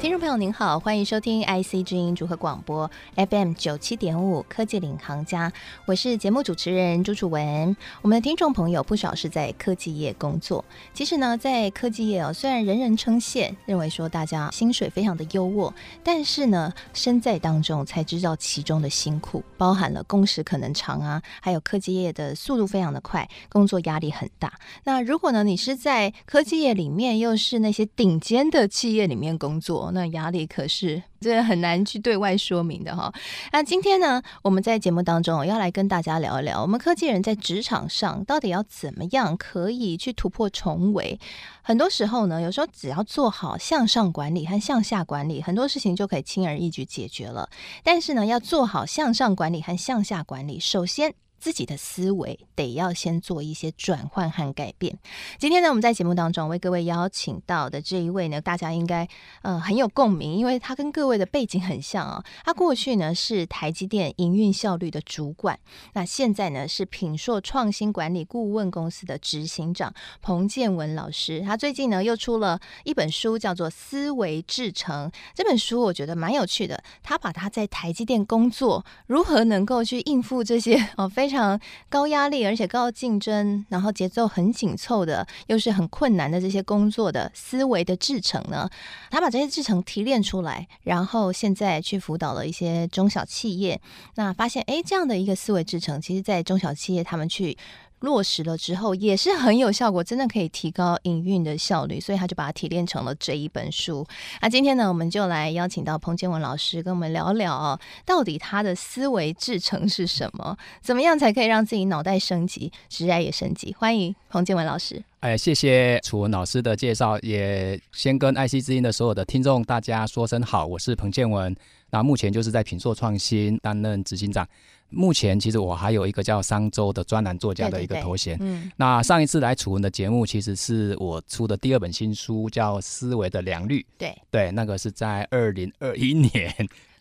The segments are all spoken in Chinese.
听众朋友您好，欢迎收听 IC 之音组合广播 FM 九七点五科技领航家，我是节目主持人朱楚文。我们的听众朋友不少是在科技业工作，其实呢，在科技业哦，虽然人人称羡，认为说大家薪水非常的优渥，但是呢，身在当中才知道其中的辛苦，包含了工时可能长啊，还有科技业的速度非常的快，工作压力很大。那如果呢，你是在科技业里面，又是那些顶尖的企业里面工作。那压力可是真的很难去对外说明的哈。那今天呢，我们在节目当中要来跟大家聊一聊，我们科技人在职场上到底要怎么样可以去突破重围。很多时候呢，有时候只要做好向上管理和向下管理，很多事情就可以轻而易举解决了。但是呢，要做好向上管理和向下管理，首先，自己的思维得要先做一些转换和改变。今天呢，我们在节目当中为各位邀请到的这一位呢，大家应该呃很有共鸣，因为他跟各位的背景很像啊、他过去呢是台积电营运效率的主管，那现在呢是品硕创新管理顾问公司的执行长彭建文老师。他最近呢又出了一本书，叫做《思维制成》。这本书我觉得蛮有趣的，他把他在台积电工作如何能够去应付这些哦非。非常高压力，而且高竞争，然后节奏很紧凑的，又是很困难的这些工作的思维的制程呢，他把这些制程提炼出来，然后现在去辅导了一些中小企业，那发现哎，这样的一个思维制程，其实在中小企业他们去。落实了之后也是很有效果，真的可以提高营运的效率，所以他就把它提炼成了这一本书。那今天呢，我们就来邀请到彭建文老师跟我们聊聊，到底他的思维制程是什么？怎么样才可以让自己脑袋升级，职业也升级？欢迎彭建文老师。哎，谢谢楚文老师的介绍，也先跟爱惜之音的所有的听众大家说声好，我是彭建文。那目前就是在品硕创新担任执行长。目前其实我还有一个叫商周的专栏作家的一个头衔。嗯，那上一次来楚文的节目，其实是我出的第二本新书，叫《思维的良率》。对对，那个是在二零二一年。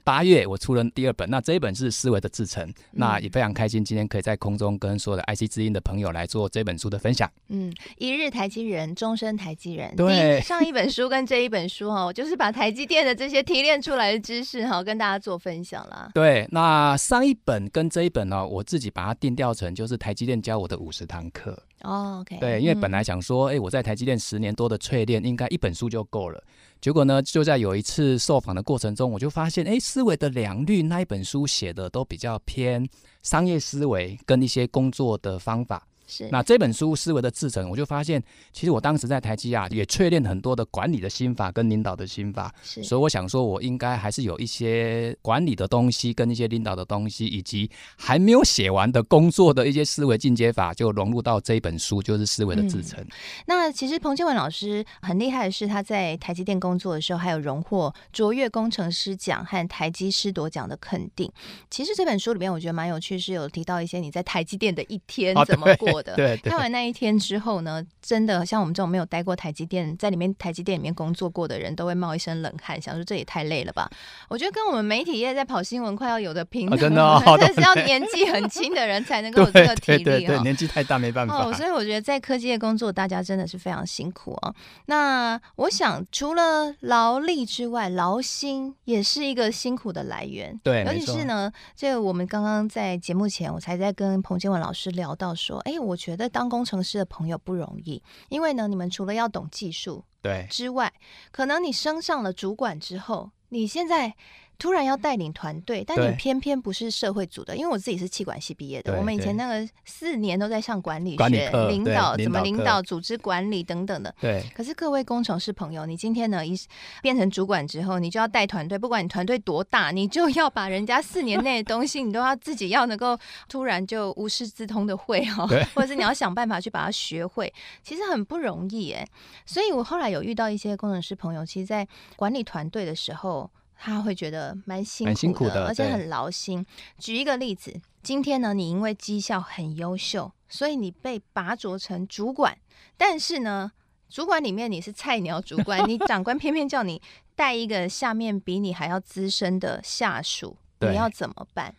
八月我出了第二本，那这一本是思维的制程，嗯，那也非常开心今天可以在空中跟所有的 IC 之音的朋友来做这本书的分享。嗯，一日台积人，终身台积人。对，上一本书跟这一本书哈，我就是把台积电的这些提炼出来的知识哈，跟大家做分享啦。对，那上一本跟这一本呢，我自己把它定调成就是台积电教我的五十堂课。哦。对，因为本来想说，哎、嗯，我在台积电十年多的淬炼，应该一本书就够了。结果呢，就在有一次受访的过程中，我就发现，哎，思维的良率那一本书写的都比较偏商业思维跟一些工作的方法。是，那这本书思维的制成，我就发现，其实我当时在台积啊，也淬炼很多的管理的心法跟领导的心法。是，所以我想说，我应该还是有一些管理的东西，跟一些领导的东西，以及还没有写完的工作的一些思维进阶法，就融入到这一本书，就是思维的制成。嗯。那其实彭建文老师很厉害的是，他在台积电工作的时候，还有荣获卓越工程师奖和台积师铎奖的肯定。其实这本书里面，我觉得蛮有趣，是有提到一些你在台积电的一天怎么过。的对，看完那一天之后呢，真的像我们这种没有待过台积电，在里面台积电里面工作过的人都会冒一身冷汗，想说这也太累了吧？我觉得跟我们媒体业在跑新闻快要有的拼，真的，哦，这是要年纪很轻的人才能够 有这个体力，对对对，年纪太大没办法。哦，所以我觉得在科技业工作，大家真的是非常辛苦哦。那我想，除了劳力之外，劳心也是一个辛苦的来源。对，尤其是呢，这个我们刚刚在节目前，我才在跟彭建文老师聊到说，哎，我觉得当工程师的朋友不容易，因为呢，你们除了要懂技术对之外，可能你升上了主管之后，你现在。突然要带领团队，但你偏偏不是社会组的，因为我自己是气管系毕业的。我们以前那个四年都在上管理学、理领导怎么领导、组织管理等等的。对。可是各位工程师朋友，你今天呢一变成主管之后，你就要带团队，不管你团队多大，你就要把人家四年内的东西，你都要自己要能够突然就无师自通的会哦，或者是你要想办法去把它学会，其实很不容易哎。所以我后来有遇到一些工程师朋友，其实，在管理团队的时候。他会觉得蛮辛苦的，辛苦的，而且很劳心。举一个例子，今天呢，你因为绩效很优秀，所以你被拔擢成主管，但是呢，主管里面你是菜鸟主管，你长官偏偏叫你带一个下面比你还要资深的下属，你要怎么办？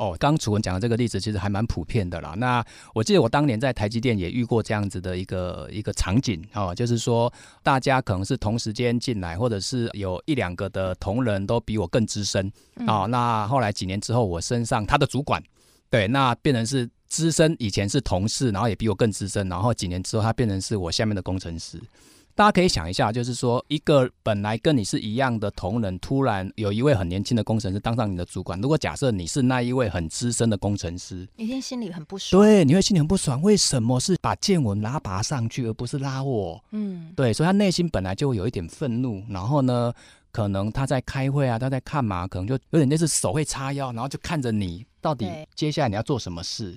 哦，刚刚楚文讲的这个例子其实还蛮普遍的啦。那我记得我当年在台积电也遇过这样子的一个一个场景哦，就是说大家可能是同时间进来，或者是有一两个的同仁都比我更资深哦。那后来几年之后，我身上他的主管，对，那变成是资深，以前是同事，然后也比我更资深，然后几年之后他变成是我下面的工程师。大家可以想一下，就是说，一个本来跟你是一样的同仁，突然有一位很年轻的工程师当上你的主管。如果假设你是那一位很资深的工程师，你一定心里很不爽。对，你会心里很不爽。为什么是把建文拉拔上去，而不是拉我？嗯，对，所以他内心本来就会有一点愤怒。然后呢，可能他在开会啊，他在干嘛？可能就有点类似手会叉腰，然后就看着你，到底接下来你要做什么事？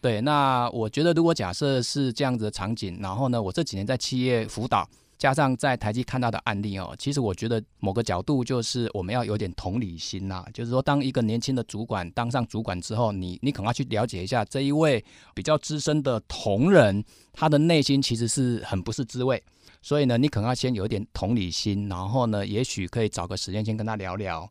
对，对，那我觉得，如果假设是这样子的场景，然后呢，我这几年在企业辅导。加上在台积看到的案例哦，其实我觉得某个角度就是我们要有点同理心呐，就是说，当一个年轻的主管当上主管之后，你你可能要去了解一下这一位比较资深的同仁，他的内心其实是很不是滋味，所以呢，你可能要先有点同理心，然后呢，也许可以找个时间先跟他聊聊。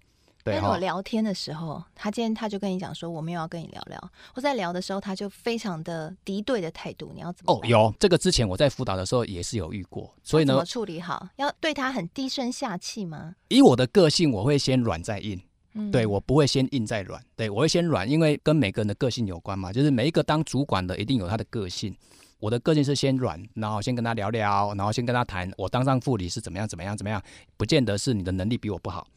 跟我聊天的时候，他今天他就跟你讲说，我没有要跟你聊聊。我在聊的时候，他就非常的敌对的态度，你要怎么？哦，有这个之前我在辅导的时候也是有遇过，所以呢，怎么处理好？要对他很低声下气吗？以我的个性，我会先软再硬。嗯，对，我不会先硬再软，对，我会先软，因为跟每个人的个性有关嘛。就是每一个当主管的一定有他的个性，我的个性是先软，然后先跟他聊聊，然后先跟他谈，我当上副理是怎么样怎么样怎么样，不见得是你的能力比我不好。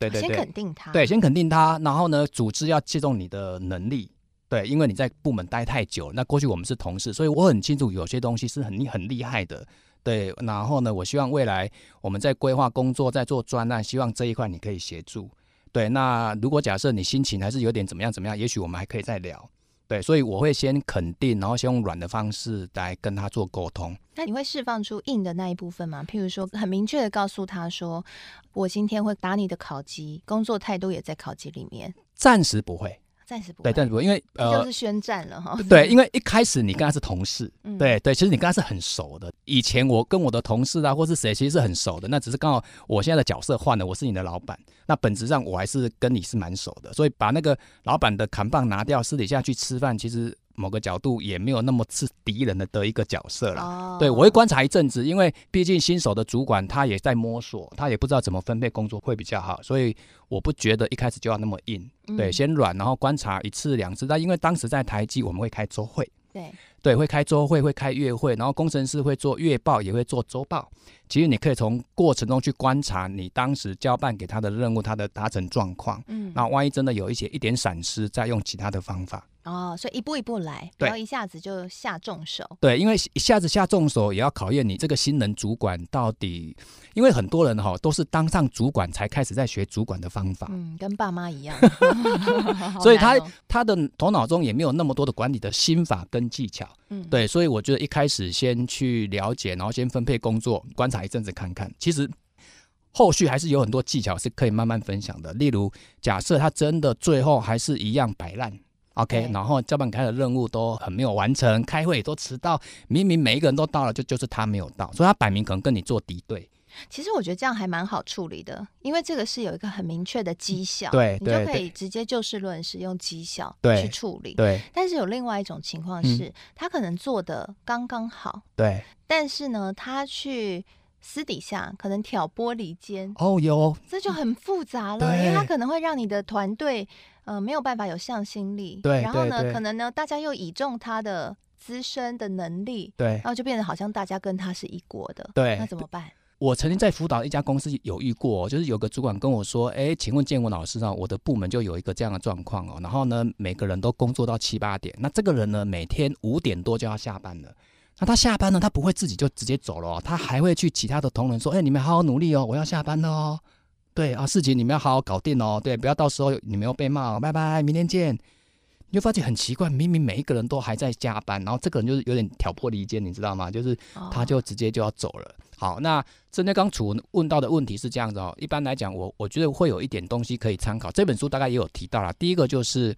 对对对，先肯定他，对，先肯定他，然后呢，组织要借重你的能力，对，因为你在部门待太久，那过去我们是同事，所以我很清楚有些东西是很很厉害的，对，然后呢，我希望未来我们在规划工作，在做专案，希望这一块你可以协助，对，那如果假设你心情还是有点怎么样怎么样，也许我们还可以再聊。对，所以我会先肯定，然后先用软的方式来跟他做沟通。那你会释放出硬的那一部分吗？譬如说，很明确的告诉他说，我今天会打你的考级，工作态度也在考级里面。暂时不会。暂时不会，对，暂时不会，因为呃，就是宣战了哈。对，因为一开始你跟他是同事，嗯、对对，其实你跟他是很熟的。以前我跟我的同事啊，或是谁，其实是很熟的。那只是刚好我现在的角色换了，我是你的老板。那本质上我还是跟你是蛮熟的，所以把那个老板的扛棒拿掉，私底下去吃饭，其实。某个角度也没有那么是敌人的的一个角色了。Oh. 对，我会观察一阵子，因为毕竟新手的主管他也在摸索，他也不知道怎么分配工作会比较好，所以我不觉得一开始就要那么硬。对，先软，然后观察一次两次。但因为当时在台积，我们会开周会。对对，会开周会，会开月会，然后工程师会做月报，也会做周报。其实你可以从过程中去观察你当时交办给他的任务，他的达成状况。嗯，那万一真的有一些一点闪失，再用其他的方法。哦，所以一步一步来，不要一下子就下重手。对，因为一下子下重手也要考验你这个新人主管到底，因为很多人哈都是当上主管才开始在学主管的方法，嗯，跟爸妈一样，所以他他的头脑中也没有那么多的管理的心法跟技巧。嗯，对，所以我觉得一开始先去了解，然后先分配工作，观察一阵子看看，其实后续还是有很多技巧是可以慢慢分享的。例如，假设他真的最后还是一样摆烂。OK，然后交办开的任务都很没有完成，开会也都迟到，明明每一个人都到了，就就是他没有到，所以他摆明可能跟你做敌对。其实我觉得这样还蛮好处理的，因为这个是有一个很明确的绩效，对，你就可以直接就事论事，用绩效去处理。对，但是有另外一种情况是，嗯、他可能做的刚刚好，对，但是呢，他去私底下可能挑拨离间，哦，有，这就很复杂了，因为他可能会让你的团队。呃，没有办法有向心力，对，然后呢，可能呢，大家又倚重他的资深的能力，对，然后就变得好像大家跟他是一国的，对，那怎么办？我曾经在辅导一家公司有遇过，就是有个主管跟我说，哎，请问建文老师啊，我的部门就有一个这样的状况哦，然后呢，每个人都工作到七八点，那这个人呢，每天五点多就要下班了，那他下班呢，他不会自己就直接走了哦，他还会去其他的同仁说，哎，你们好好努力哦，我要下班了哦。对啊，事情你们要好好搞定哦。对，不要到时候你们又被骂哦。拜拜，明天见。你就发现很奇怪，明明每一个人都还在加班，然后这个人就是有点挑拨离间，你知道吗？就是他就直接就要走了。好，那针对刚楚文问到的问题是这样子哦。一般来讲，我我觉得会有一点东西可以参考。这本书大概也有提到啦。第一个就是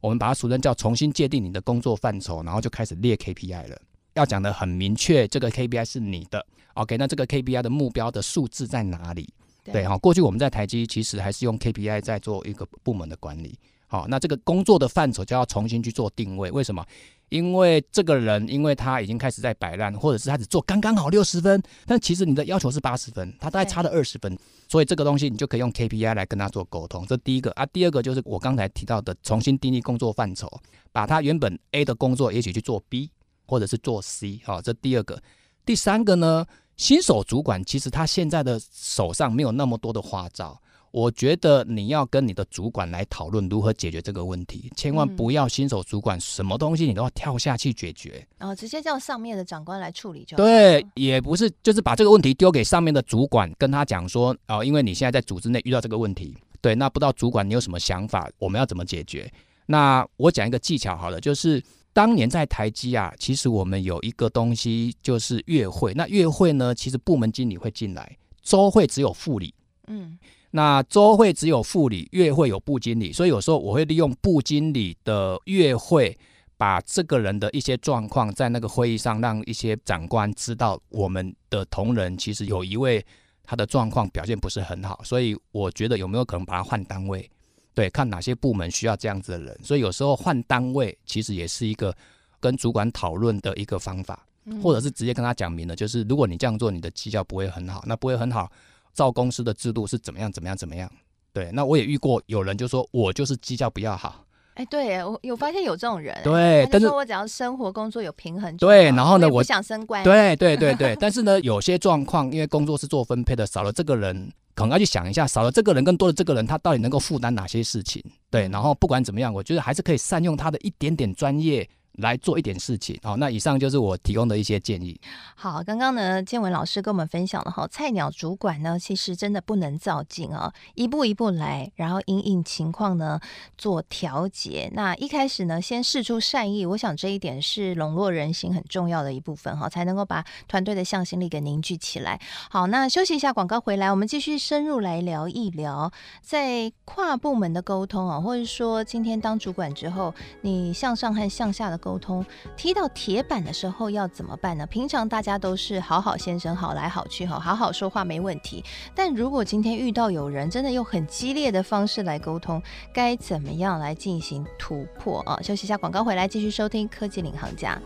我们把它俗称叫重新界定你的工作范畴，然后就开始列 KPI 了。要讲的很明确，这个 KPI 是你的。OK，那这个 KPI 的目标的数字在哪里？对，哈，过去我们在台积其实还是用 KPI 在做一个部门的管理。好，那这个工作的范畴就要重新去做定位。为什么？因为这个人，因为他已经开始在摆烂，或者是他只做刚刚好六十分，但其实你的要求是八十分，他大概差了二十分，所以这个东西你就可以用 KPI 来跟他做沟通。这第一个啊，第二个就是我刚才提到的，重新定义工作范畴，把他原本 A 的工作也许去做 B，或者是做 C。好，这第二个。第三个呢，新手主管其实他现在的手上没有那么多的花招。我觉得你要跟你的主管来讨论如何解决这个问题，千万不要新手主管什么东西你都要跳下去解决，然后、哦、直接叫上面的长官来处理就好。对，也不是，就是把这个问题丢给上面的主管，跟他讲说，哦，因为你现在在组织内遇到这个问题，对，那不知道主管你有什么想法，我们要怎么解决？那我讲一个技巧好了，就是当年在台积啊，其实我们有一个东西就是月会，那月会呢，其实部门经理会进来，周会只有副理，嗯。那周会只有副理，月会有部经理，所以有时候我会利用部经理的月会，把这个人的一些状况在那个会议上让一些长官知道，我们的同仁其实有一位他的状况表现不是很好，所以我觉得有没有可能把他换单位？对，看哪些部门需要这样子的人，所以有时候换单位其实也是一个跟主管讨论的一个方法，或者是直接跟他讲明了，就是如果你这样做，你的绩效不会很好，那不会很好。照公司的制度是怎么样？怎么样？怎么样？对，那我也遇过有人就说我就是绩效比较好。哎，对，我有发现有这种人。对，但是我只要生活工作有平衡。对，然后呢，我不想升官。对对对对，但是呢，有些状况因为工作是做分配的，少了这个人，可能要去想一下，少了这个人跟多了这个人，他到底能够负担哪些事情？对，然后不管怎么样，我觉得还是可以善用他的一点点专业。来做一点事情，好，那以上就是我提供的一些建议。好，刚刚呢，建文老师跟我们分享了哈，菜鸟主管呢，其实真的不能躁进啊，一步一步来，然后因应情况呢做调节。那一开始呢，先试出善意，我想这一点是笼络人心很重要的一部分哈，才能够把团队的向心力给凝聚起来。好，那休息一下，广告回来，我们继续深入来聊一聊，在跨部门的沟通啊，或者说今天当主管之后，你向上和向下的。沟通踢到铁板的时候要怎么办呢？平常大家都是好好先生，好来好去，好好好说话没问题。但如果今天遇到有人真的用很激烈的方式来沟通，该怎么样来进行突破啊？休息一下，广告回来继续收听科技领航家。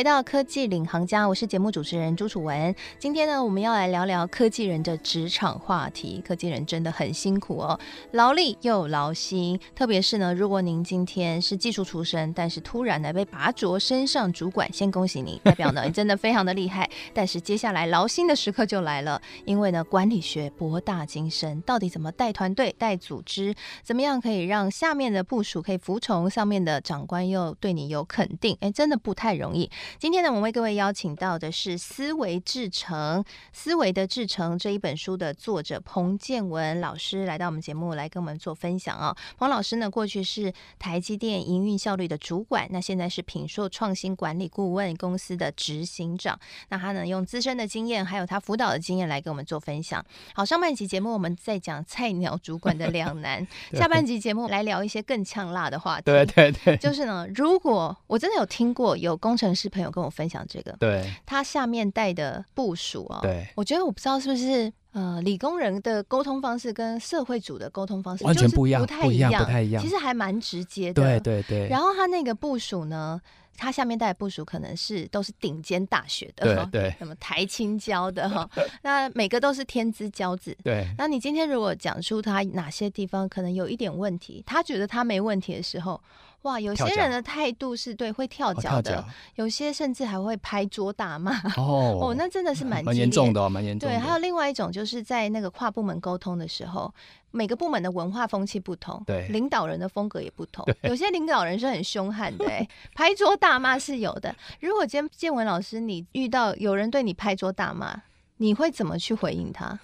回到科技领航家，我是节目主持人朱楚文。今天呢，我们要来聊聊科技人的职场话题。科技人真的很辛苦哦，劳力又劳心。特别是呢，如果您今天是技术出身，但是突然呢被拔擢升上主管，先恭喜你，代表呢 你真的非常的厉害。但是接下来劳心的时刻就来了，因为呢管理学博大精深，到底怎么带团队、带组织，怎么样可以让下面的部署可以服从，上面的长官又对你有肯定？哎，真的不太容易。今天呢，我们为各位邀请到的是《思维制成》《思维的制成》这一本书的作者彭建文老师来到我们节目来跟我们做分享啊。彭老师呢，过去是台积电营运效率的主管，那现在是品硕创新管理顾问公司的执行长。那他呢，用自身的经验，还有他辅导的经验来跟我们做分享。好，上半集节目我们在讲菜鸟主管的两难，下半集节目来聊一些更呛辣的话题。对对对，就是呢，如果我真的有听过有工程师。是朋友跟我分享这个，对，他下面带的部署啊，对，我觉得我不知道是不是呃，理工人的沟通方式跟社会组的沟通方式完全不一样，不太一样，不太一样，其实还蛮直接的，对对对。然后他那个部署呢，他下面带的部署可能是都是顶尖大学的，对对，什么台青交的哈，那每个都是天之骄子，对。那你今天如果讲出他哪些地方可能有一点问题，他觉得他没问题的时候。哇，有些人的态度是对会跳脚的，哦、有些甚至还会拍桌大骂。哦哦，那真的是蛮蛮严重的，蛮严重的。对，还有另外一种，就是在那个跨部门沟通的时候，每个部门的文化风气不同，对，领导人的风格也不同。有些领导人是很凶悍的，拍桌大骂是有的。如果今天建文老师你遇到有人对你拍桌大骂，你会怎么去回应他？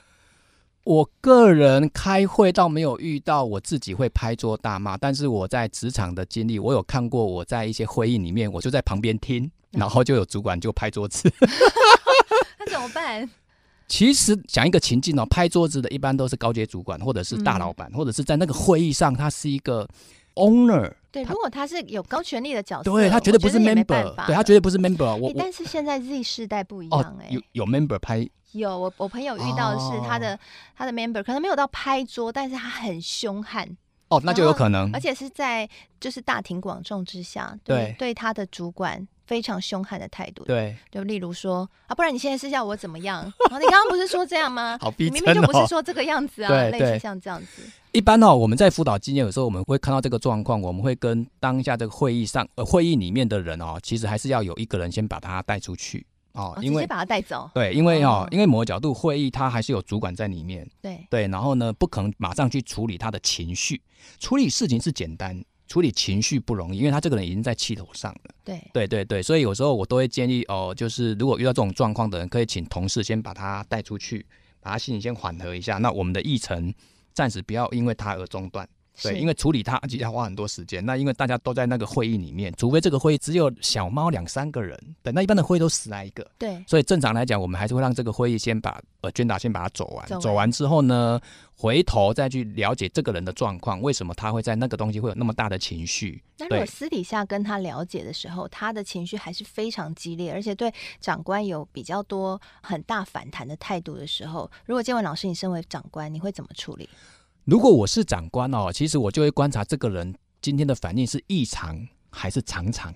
我个人开会倒没有遇到我自己会拍桌大骂，但是我在职场的经历，我有看过我在一些会议里面，我就在旁边听，然后就有主管就拍桌子。那怎么办？其实讲一个情境哦，拍桌子的一般都是高阶主管或者是大老板，嗯、或者是在那个会议上，他是一个 owner。对，如果他是有高权力的角色，对他绝对不是 member，对他绝对不是 member。我但是现在 Z 世代不一样哎、欸哦，有有 member 拍，有我我朋友遇到的是他的、哦、他的 member 可能没有到拍桌，但是他很凶悍。哦，那就有可能，而且是在就是大庭广众之下，对对，对他的主管非常凶悍的态度，对，就例如说啊，不然你现在是要我怎么样？然后你刚刚不是说这样吗？好逼真哦，你明明就不是说这个样子啊，类似像这样子。一般哦，我们在辅导经验有时候我们会看到这个状况，我们会跟当下这个会议上呃会议里面的人哦，其实还是要有一个人先把他带出去。哦，因为直接把他带走。对，因为哦，因为某个角度会议，他还是有主管在里面。对对，然后呢，不可能马上去处理他的情绪。处理事情是简单，处理情绪不容易，因为他这个人已经在气头上了。对对对对，所以有时候我都会建议哦，就是如果遇到这种状况的人，可以请同事先把他带出去，把他心情先缓和一下。那我们的议程暂时不要因为他而中断。对，因为处理它其实要花很多时间。那因为大家都在那个会议里面，除非这个会议只有小猫两三个人，对，那一般的会议都十来个。对，所以正常来讲，我们还是会让这个会议先把呃 agenda 先把它，走完，走完之后呢，回头再去了解这个人的状况，为什么他会在那个东西会有那么大的情绪。那如果私底下跟他了解的时候，他的情绪还是非常激烈，而且对长官有比较多很大反弹的态度的时候，如果建文老师，你身为长官，你会怎么处理？如果我是长官哦，其实我就会观察这个人今天的反应是异常还是常常。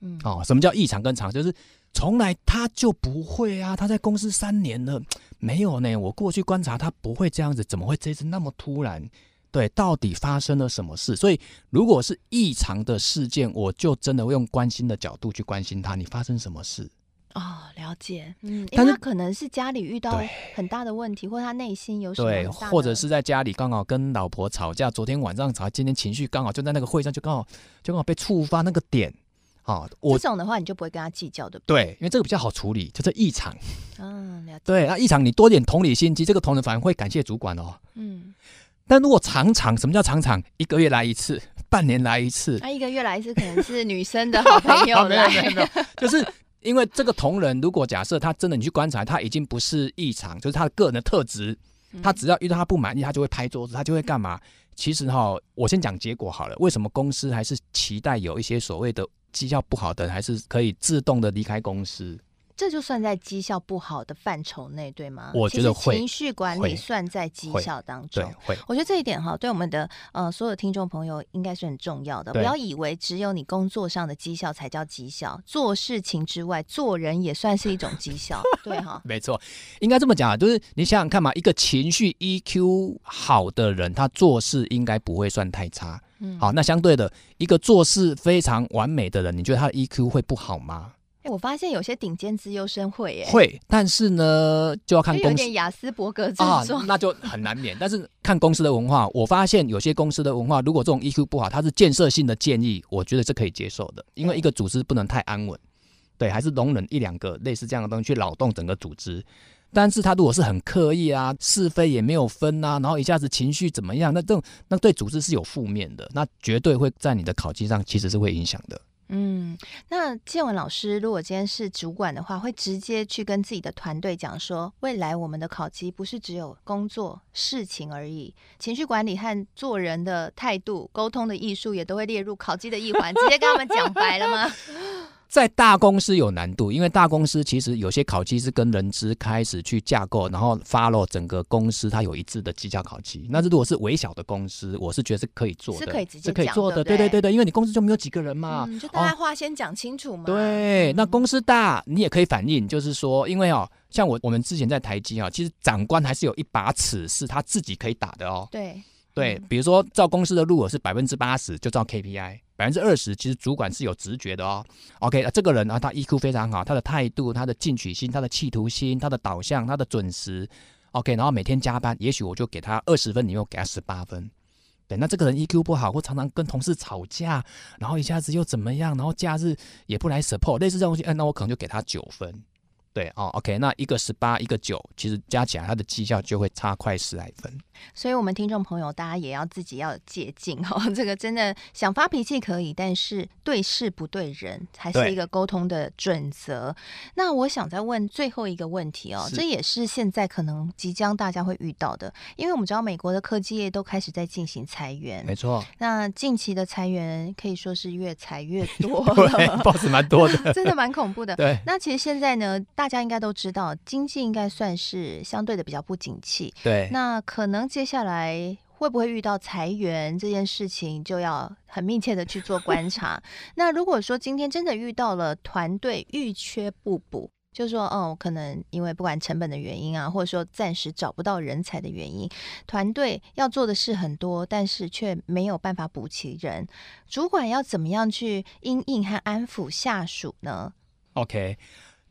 嗯，哦，什么叫异常跟常？就是从来他就不会啊，他在公司三年了，没有呢。我过去观察他不会这样子，怎么会这次那么突然？对，到底发生了什么事？所以如果是异常的事件，我就真的会用关心的角度去关心他，你发生什么事？哦，了解，嗯，因为他可能是家里遇到很大的问题，或他内心有什么对，或者是在家里刚好跟老婆吵架，昨天晚上吵，今天情绪刚好就在那个会上就刚好就刚好被触发那个点，啊，我这种的话你就不会跟他计较的，对，因为这个比较好处理，就是异常，嗯，了解，对，那异常你多点同理心，其实这个同仁反而会感谢主管哦，嗯，但如果常常，什么叫常常？一个月来一次，半年来一次，那、啊、一个月来一次可能是女生的好朋友 来，没有没有没有，就是。因为这个同仁，如果假设他真的你去观察，他已经不是异常，就是他的个人的特质，他只要遇到他不满意，他就会拍桌子，他就会干嘛？其实哈，我先讲结果好了。为什么公司还是期待有一些所谓的绩效不好的，还是可以自动的离开公司？这就算在绩效不好的范畴内，对吗？我觉得会。情绪管理算在绩效当中。会。我觉得这一点哈，对我们的呃所有听众朋友应该是很重要的。不要以为只有你工作上的绩效才叫绩效，做事情之外，做人也算是一种绩效。对哈。没错，应该这么讲，就是你想想看嘛，一个情绪 EQ 好的人，他做事应该不会算太差。嗯。好，那相对的，一个做事非常完美的人，你觉得他的 EQ 会不好吗？我发现有些顶尖资优生会耶，会，但是呢，就要看公司，有点亚斯伯格症状，啊，那就很难免。但是看公司的文化，我发现有些公司的文化，如果这种 EQ 不好，它是建设性的建议，我觉得是可以接受的。因为一个组织不能太安稳，对，还是容忍一两个类似这样的东西去扰动整个组织。但是他如果是很刻意啊，是非也没有分啊，然后一下子情绪怎么样，那这种那对组织是有负面的，那绝对会在你的考绩上其实是会影响的。嗯，那建文老师如果今天是主管的话，会直接去跟自己的团队讲说，未来我们的考级不是只有工作事情而已，情绪管理和做人的态度、沟通的艺术也都会列入考级的一环，直接跟他们讲白了吗？在大公司有难度，因为大公司其实有些考绩是跟人资开始去架构，然后 follow 整个公司它有一致的绩效考绩。那如果是微小的公司，我是觉得是可以做的，是可以直接是可以做的，对对对对，因为你公司就没有几个人嘛，嗯、就大家话先讲清楚嘛。哦、对，那公司大，你也可以反映，就是说，因为哦，像我我们之前在台积啊，其实长官还是有一把尺是他自己可以打的哦。对对，比如说照公司的路，是百分之八十就照 KPI。百分之二十，其实主管是有直觉的哦。OK，这个人啊，他 EQ 非常好，他的态度、他的进取心、他的企图心、他的导向、他的准时。OK，然后每天加班，也许我就给他二十分，你又给他十八分。对，那这个人 EQ 不好，或常常跟同事吵架，然后一下子又怎么样，然后假日也不来 support，类似这种东西，嗯，那我可能就给他九分。对哦，OK，那一个十八，一个九，其实加起来他的绩效就会差快十来分。所以，我们听众朋友，大家也要自己要戒禁哦。这个真的想发脾气可以，但是对事不对人，才是一个沟通的准则。那我想再问最后一个问题哦，这也是现在可能即将大家会遇到的，因为我们知道美国的科技业都开始在进行裁员，没错。那近期的裁员可以说是越裁越 多了，对，boss 蛮多的，真的蛮恐怖的。对。那其实现在呢，大家应该都知道，经济应该算是相对的比较不景气。对。那可能接下来会不会遇到裁员这件事情，就要很密切的去做观察。那如果说今天真的遇到了团队遇缺不补，就是说，哦，可能因为不管成本的原因啊，或者说暂时找不到人才的原因，团队要做的事很多，但是却没有办法补齐人，主管要怎么样去因应和安抚下属呢？OK。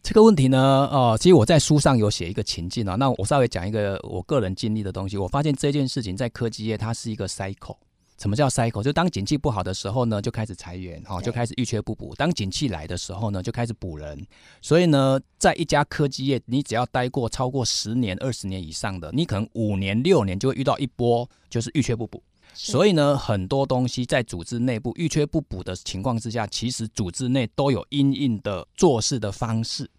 这个问题呢，哦，其实我在书上有写一个情境啊，那我稍微讲一个我个人经历的东西。我发现这件事情在科技业它是一个 cycle。什么叫 cycle？就当景气不好的时候呢，就开始裁员，哈，就开始遇缺不补；当景气来的时候呢，就开始补人。所以呢，在一家科技业，你只要待过超过十年、二十年以上的，你可能五年、六年就会遇到一波，就是遇缺不补。所以呢，很多东西在组织内部欲缺不补的情况之下，其实组织内都有因应的做事的方式。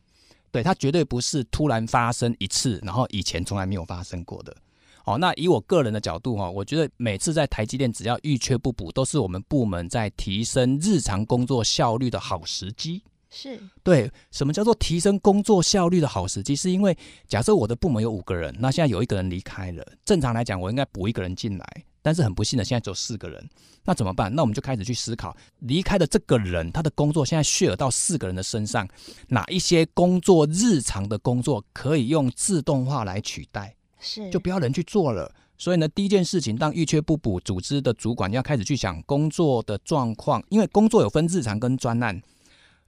对，它绝对不是突然发生一次，然后以前从来没有发生过的。哦，那以我个人的角度哈，我觉得每次在台积电只要欲缺不补，都是我们部门在提升日常工作效率的好时机。是对，什么叫做提升工作效率的好时机？是因为假设我的部门有五个人，那现在有一个人离开了，正常来讲我应该补一个人进来。但是很不幸的，现在只有四个人，那怎么办？那我们就开始去思考，离开的这个人，他的工作现在 share 到四个人的身上，哪一些工作日常的工作可以用自动化来取代？是，就不要人去做了。所以呢，第一件事情，当预缺不补，组织的主管要开始去想工作的状况，因为工作有分日常跟专案，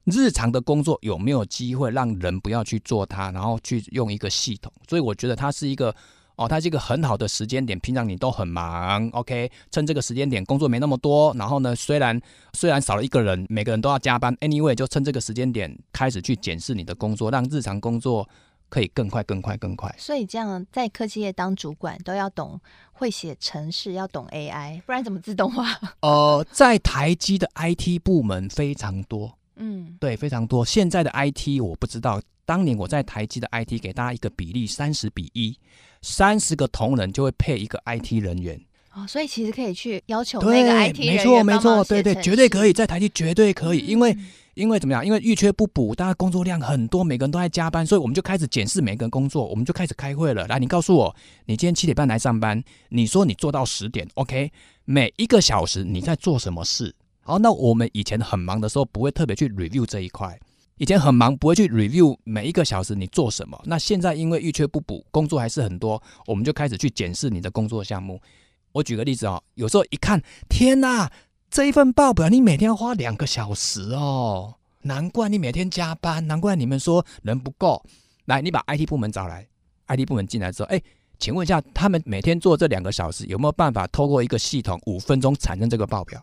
日常的工作有没有机会让人不要去做它，然后去用一个系统？所以我觉得它是一个。哦，它是一个很好的时间点，平常你都很忙，OK，趁这个时间点工作没那么多，然后呢，虽然虽然少了一个人，每个人都要加班，anyway，就趁这个时间点开始去检视你的工作，让日常工作可以更快、更快、更快。所以这样在科技业当主管都要懂会写程式，要懂 AI，不然怎么自动化？呃，在台积的 IT 部门非常多，嗯，对，非常多。现在的 IT 我不知道，当年我在台积的 IT 给大家一个比例，三十比一。三十个同仁就会配一个 IT 人员哦，所以其实可以去要求那个 IT 人员，没错没错，对对，绝对可以，在台积绝对可以，因为因为怎么样？因为预缺不补，大家工作量很多，每个人都在加班，所以我们就开始检视每个人工作，我们就开始开会了。来，你告诉我，你今天七点半来上班，你说你做到十点，OK？每一个小时你在做什么事？好，那我们以前很忙的时候，不会特别去 review 这一块。以前很忙，不会去 review 每一个小时你做什么。那现在因为遇缺不补，工作还是很多，我们就开始去检视你的工作项目。我举个例子哦，有时候一看，天哪，这一份报表你每天要花两个小时哦，难怪你每天加班，难怪你们说人不够。来，你把 IT 部门找来，IT 部门进来之后，哎，请问一下，他们每天做这两个小时，有没有办法透过一个系统，五分钟产生这个报表？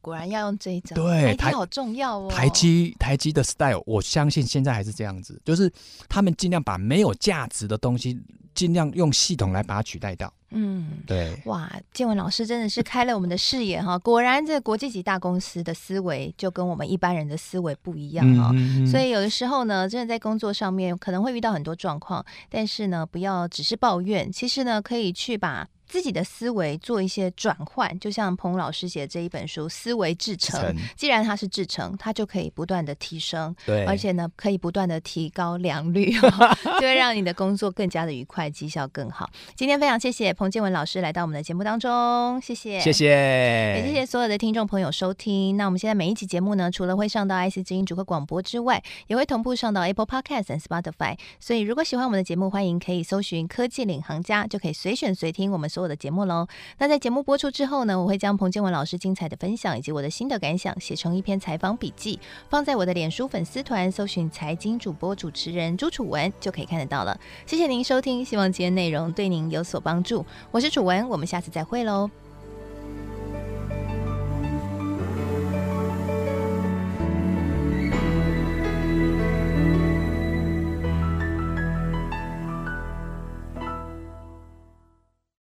哦。果然要用这一招，对，台积好重要哦。台积台积的 style，我相信现在还是这样子，就是他们尽量把没有价值的东西，尽量用系统来把它取代掉。嗯，对。哇，建文老师真的是开了我们的视野哈！果然，这个国际级大公司的思维就跟我们一般人的思维不一样哈。嗯嗯嗯。所以有的时候呢，真的在工作上面可能会遇到很多状况，但是呢，不要只是抱怨，其实呢，可以去把。自己的思维做一些转换，就像彭老师写的这一本书《思维制成》，既然它是制成，它就可以不断的提升，对，而且呢，可以不断的提高良率，哦，就会让你的工作更加的愉快，绩效更好。今天非常谢谢彭建文老师来到我们的节目当中，谢谢，谢谢，也谢谢所有的听众朋友收听。那我们现在每一集节目呢，除了会上到 IC 之音主客广播之外，也会同步上到 Apple Podcast 和 Spotify。所以如果喜欢我们的节目，欢迎可以搜寻“科技领航家”，就可以随选随听我们所。我的节目喽。那在节目播出之后呢，我会将彭建文老师精彩的分享以及我的新的感想写成一篇采访笔记，放在我的脸书粉丝团，搜寻财经主播主持人朱楚文就可以看得到了。谢谢您收听，希望今天内容对您有所帮助。我是楚文，我们下次再会喽。